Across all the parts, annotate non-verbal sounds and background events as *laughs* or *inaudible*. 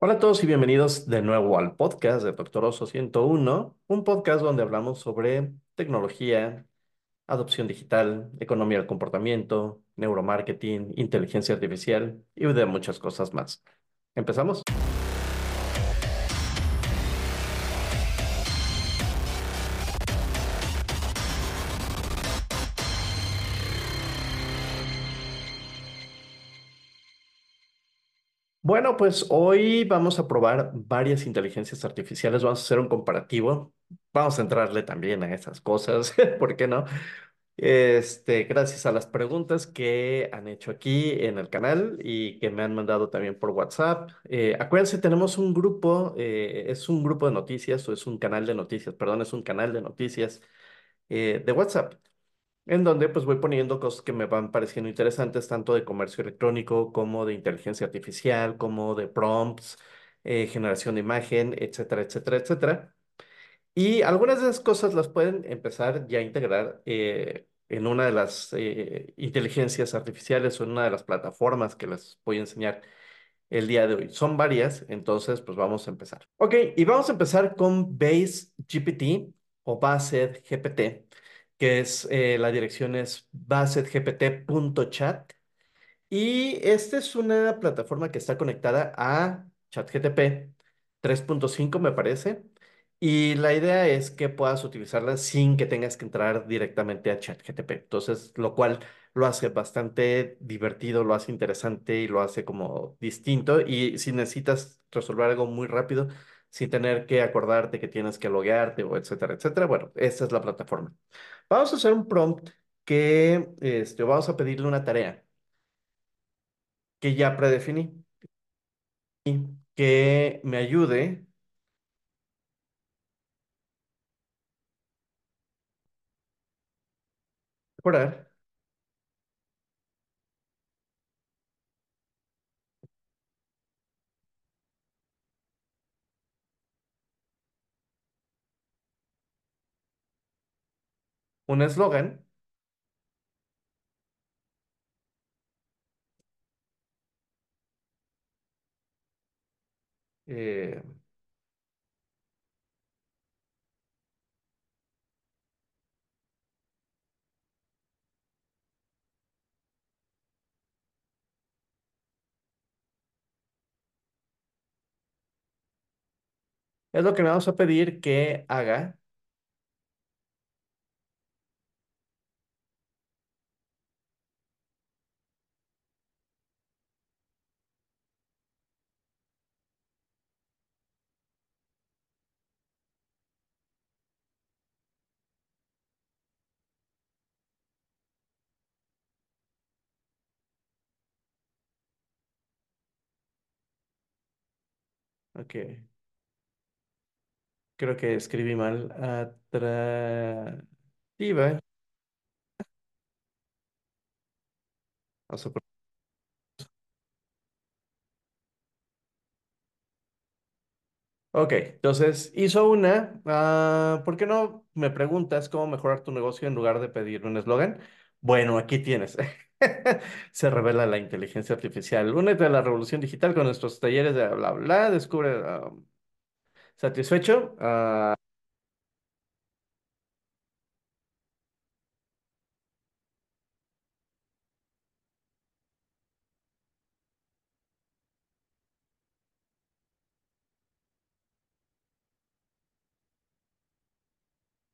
Hola a todos y bienvenidos de nuevo al podcast de Doctor Oso 101, un podcast donde hablamos sobre tecnología, adopción digital, economía del comportamiento, neuromarketing, inteligencia artificial y de muchas cosas más. ¿Empezamos? Bueno, pues hoy vamos a probar varias inteligencias artificiales, vamos a hacer un comparativo, vamos a entrarle también a esas cosas, *laughs* ¿por qué no? Este, gracias a las preguntas que han hecho aquí en el canal y que me han mandado también por WhatsApp. Eh, acuérdense, tenemos un grupo, eh, es un grupo de noticias o es un canal de noticias, perdón, es un canal de noticias eh, de WhatsApp en donde pues voy poniendo cosas que me van pareciendo interesantes, tanto de comercio electrónico como de inteligencia artificial, como de prompts, eh, generación de imagen, etcétera, etcétera, etcétera. Y algunas de esas cosas las pueden empezar ya a integrar eh, en una de las eh, inteligencias artificiales o en una de las plataformas que les voy a enseñar el día de hoy. Son varias, entonces pues vamos a empezar. Ok, y vamos a empezar con Base GPT o Based GPT que es eh, la dirección es basedgpt.chat. Y esta es una plataforma que está conectada a ChatGTP 3.5, me parece. Y la idea es que puedas utilizarla sin que tengas que entrar directamente a ChatGTP. Entonces, lo cual lo hace bastante divertido, lo hace interesante y lo hace como distinto. Y si necesitas resolver algo muy rápido, sin tener que acordarte que tienes que loguearte o etcétera, etcétera, bueno, esta es la plataforma. Vamos a hacer un prompt que este, vamos a pedirle una tarea que ya predefiní, que me ayude a un eslogan. eh, es lo que le vamos a pedir que haga. Ok, creo que escribí mal. Atractiva. Ok, entonces hizo una. ah, ¿por qué no me preguntas cómo mejorar tu negocio en lugar de pedir un eslogan? Bueno, aquí tienes. *laughs* *laughs* Se revela la inteligencia artificial. Únete a la revolución digital con nuestros talleres de bla bla. Descubre ah, satisfecho. Ah,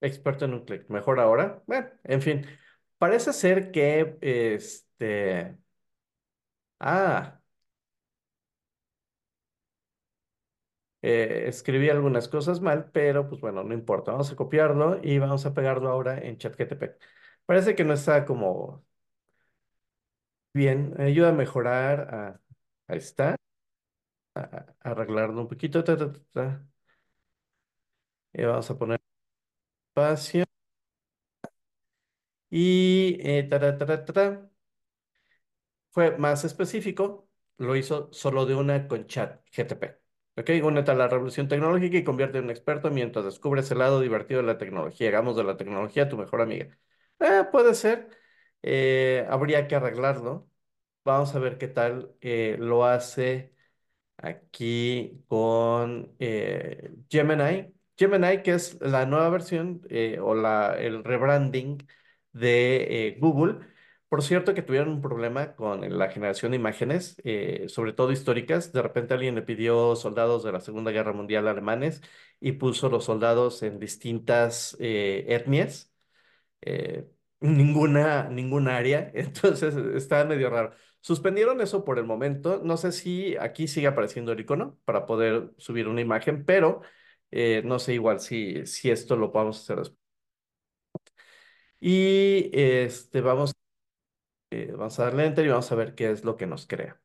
experto en un clic. Mejor ahora. Bueno, en fin. Parece ser que este. Ah. Eh, escribí algunas cosas mal, pero pues bueno, no importa. Vamos a copiarlo y vamos a pegarlo ahora en ChatGPT. Parece que no está como bien. Ayuda a mejorar. ahí está. A, arreglarlo un poquito. ta, ta, ta. Y vamos a poner espacio. Y eh, ta, ta, ta, ta, ta, ta. Fue más específico. Lo hizo solo de una con ChatGPT. Ok, únete a la revolución tecnológica y convierte en un experto mientras descubres el lado divertido de la tecnología. Hagamos de la tecnología tu mejor amiga. Eh, puede ser. Eh, habría que arreglarlo. Vamos a ver qué tal eh, lo hace aquí con eh, Gemini. Gemini, que es la nueva versión o la, el rebranding de eh, Google. Por cierto, que tuvieron un problema con la generación de imágenes, eh, sobre todo históricas. De repente alguien le pidió soldados de la Segunda Guerra Mundial alemanes y puso los soldados en distintas eh, etnias eh, ninguna, ninguna área, *laughs* entonces está medio raro. Suspendieron eso por el momento, no sé si aquí sigue apareciendo el icono para poder subir una imagen, pero eh, no sé igual si, si esto lo podemos hacer después. Y este, vamos, eh, vamos a darle enter y vamos a ver qué es lo que nos crea.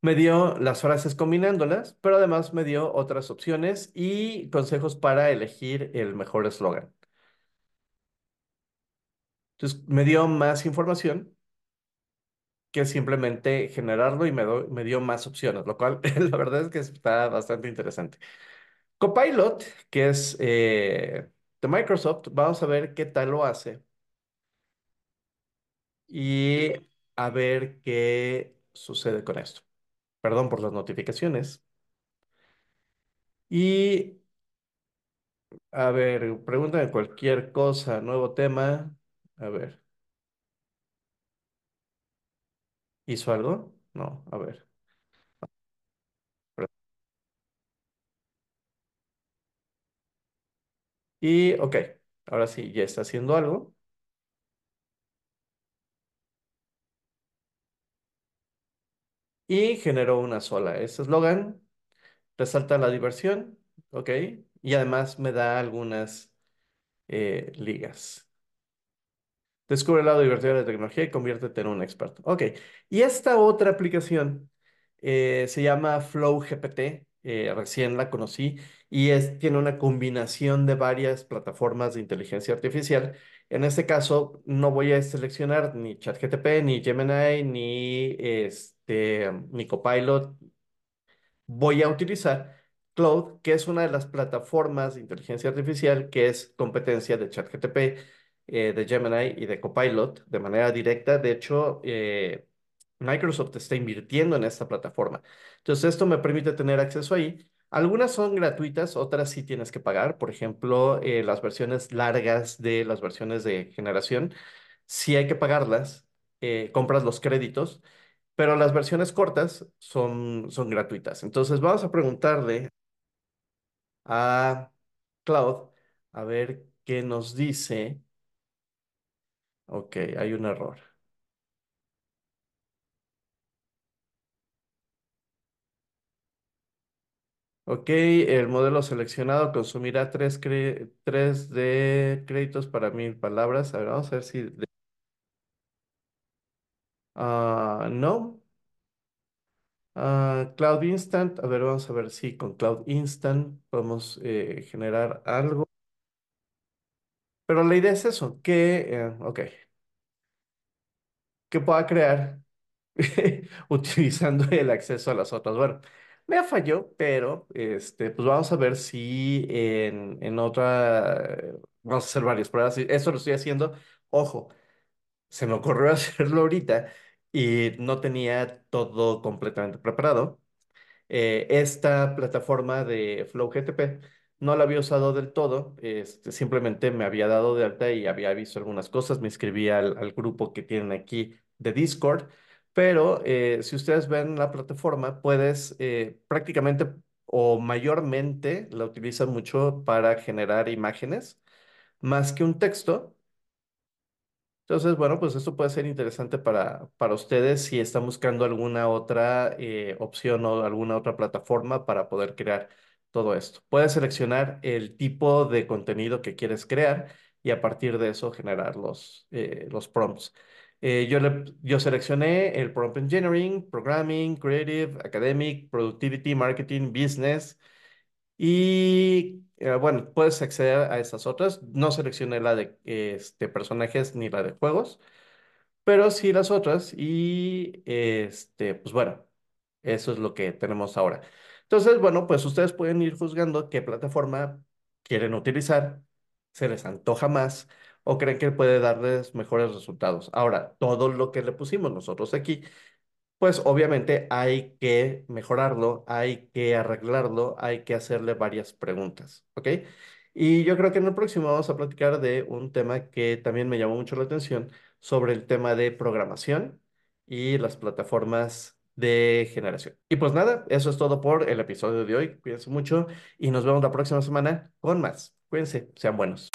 Me dio las frases combinándolas, pero además me dio otras opciones y consejos para elegir el mejor eslogan. Entonces, me dio más información que simplemente generarlo y me, do- me dio más opciones, lo cual *laughs* la verdad es que está bastante interesante. Copilot, que es eh, de Microsoft, vamos a ver qué tal lo hace y a ver qué sucede con esto. Perdón por las notificaciones. Y a ver, pregúntame cualquier cosa, nuevo tema. A ver, ¿hizo algo? No, a ver. Y ok, ahora sí, ya está haciendo algo. Y generó una sola. Ese eslogan resalta la diversión, ok, y además me da algunas eh, ligas. Descubre el lado divertido de la tecnología y conviértete en un experto. Ok, y esta otra aplicación eh, se llama Flow GPT, eh, recién la conocí, y es, tiene una combinación de varias plataformas de inteligencia artificial. En este caso, no voy a seleccionar ni ChatGPT, ni Gemini, ni, este, ni Copilot, voy a utilizar Cloud, que es una de las plataformas de inteligencia artificial que es competencia de ChatGPT, eh, de Gemini y de Copilot de manera directa. De hecho, eh, Microsoft está invirtiendo en esta plataforma. Entonces, esto me permite tener acceso ahí. Algunas son gratuitas, otras sí tienes que pagar. Por ejemplo, eh, las versiones largas de las versiones de generación, sí hay que pagarlas. compras los créditos pero las versiones cortas son, son gratuitas. Entonces vamos a preguntarle a Cloud a ver qué nos dice. Ok, hay un error. Ok, el modelo seleccionado consumirá tres, tres de créditos para mil palabras. A ver, vamos a ver si... Ah, no. Ah, Cloud Instant. A ver, vamos a ver si con Cloud Instant podemos eh, generar algo. Pero la idea es eso, que... eh, ok, que pueda crear *laughs* utilizando el acceso a las otras. Bueno, me falló, pero este, pues vamos a ver si en, en otra, vamos a hacer varias pruebas. Eso lo estoy haciendo. Ojo, se me ocurrió *laughs* hacerlo ahorita y no tenía todo completamente preparado. Eh, esta plataforma de Flow GTP no la había usado del todo, este, simplemente me había dado de alta y había visto algunas cosas, me inscribí al, grupo que tienen aquí de Discord, pero eh, si ustedes ven la plataforma, puedes eh, prácticamente o mayormente la utilizan mucho para generar imágenes más que un texto. Entonces, bueno, pues esto puede ser interesante para, para ustedes si están buscando alguna otra eh, opción o alguna otra plataforma para poder crear todo esto. Puedes seleccionar el tipo de contenido que quieres crear y a partir de eso generar los, eh, los prompts. Eh, yo, le- yo seleccioné el prompt engineering, programming, creative, academic, productivity, marketing, business. Y eh, bueno, puedes acceder a estas otras. No seleccioné la de este, personajes ni la de juegos, pero sí las otras. Y este, pues bueno, eso es lo que tenemos ahora. Entonces, bueno, pues ustedes pueden ir juzgando qué plataforma quieren utilizar, se les antoja más. o creen que puede darles mejores resultados. Ahora, todo lo que le pusimos nosotros aquí pues obviamente hay que mejorarlo, hay que arreglarlo, hay que hacerle varias preguntas, ¿ok? Y yo creo que en el próximo vamos a platicar de un tema que también me llamó mucho la atención sobre el tema de programación y las plataformas de generación. Y pues nada, eso es todo por el episodio de hoy. Cuídense mucho y nos vemos la próxima semana con más. Cuídense, sean buenos.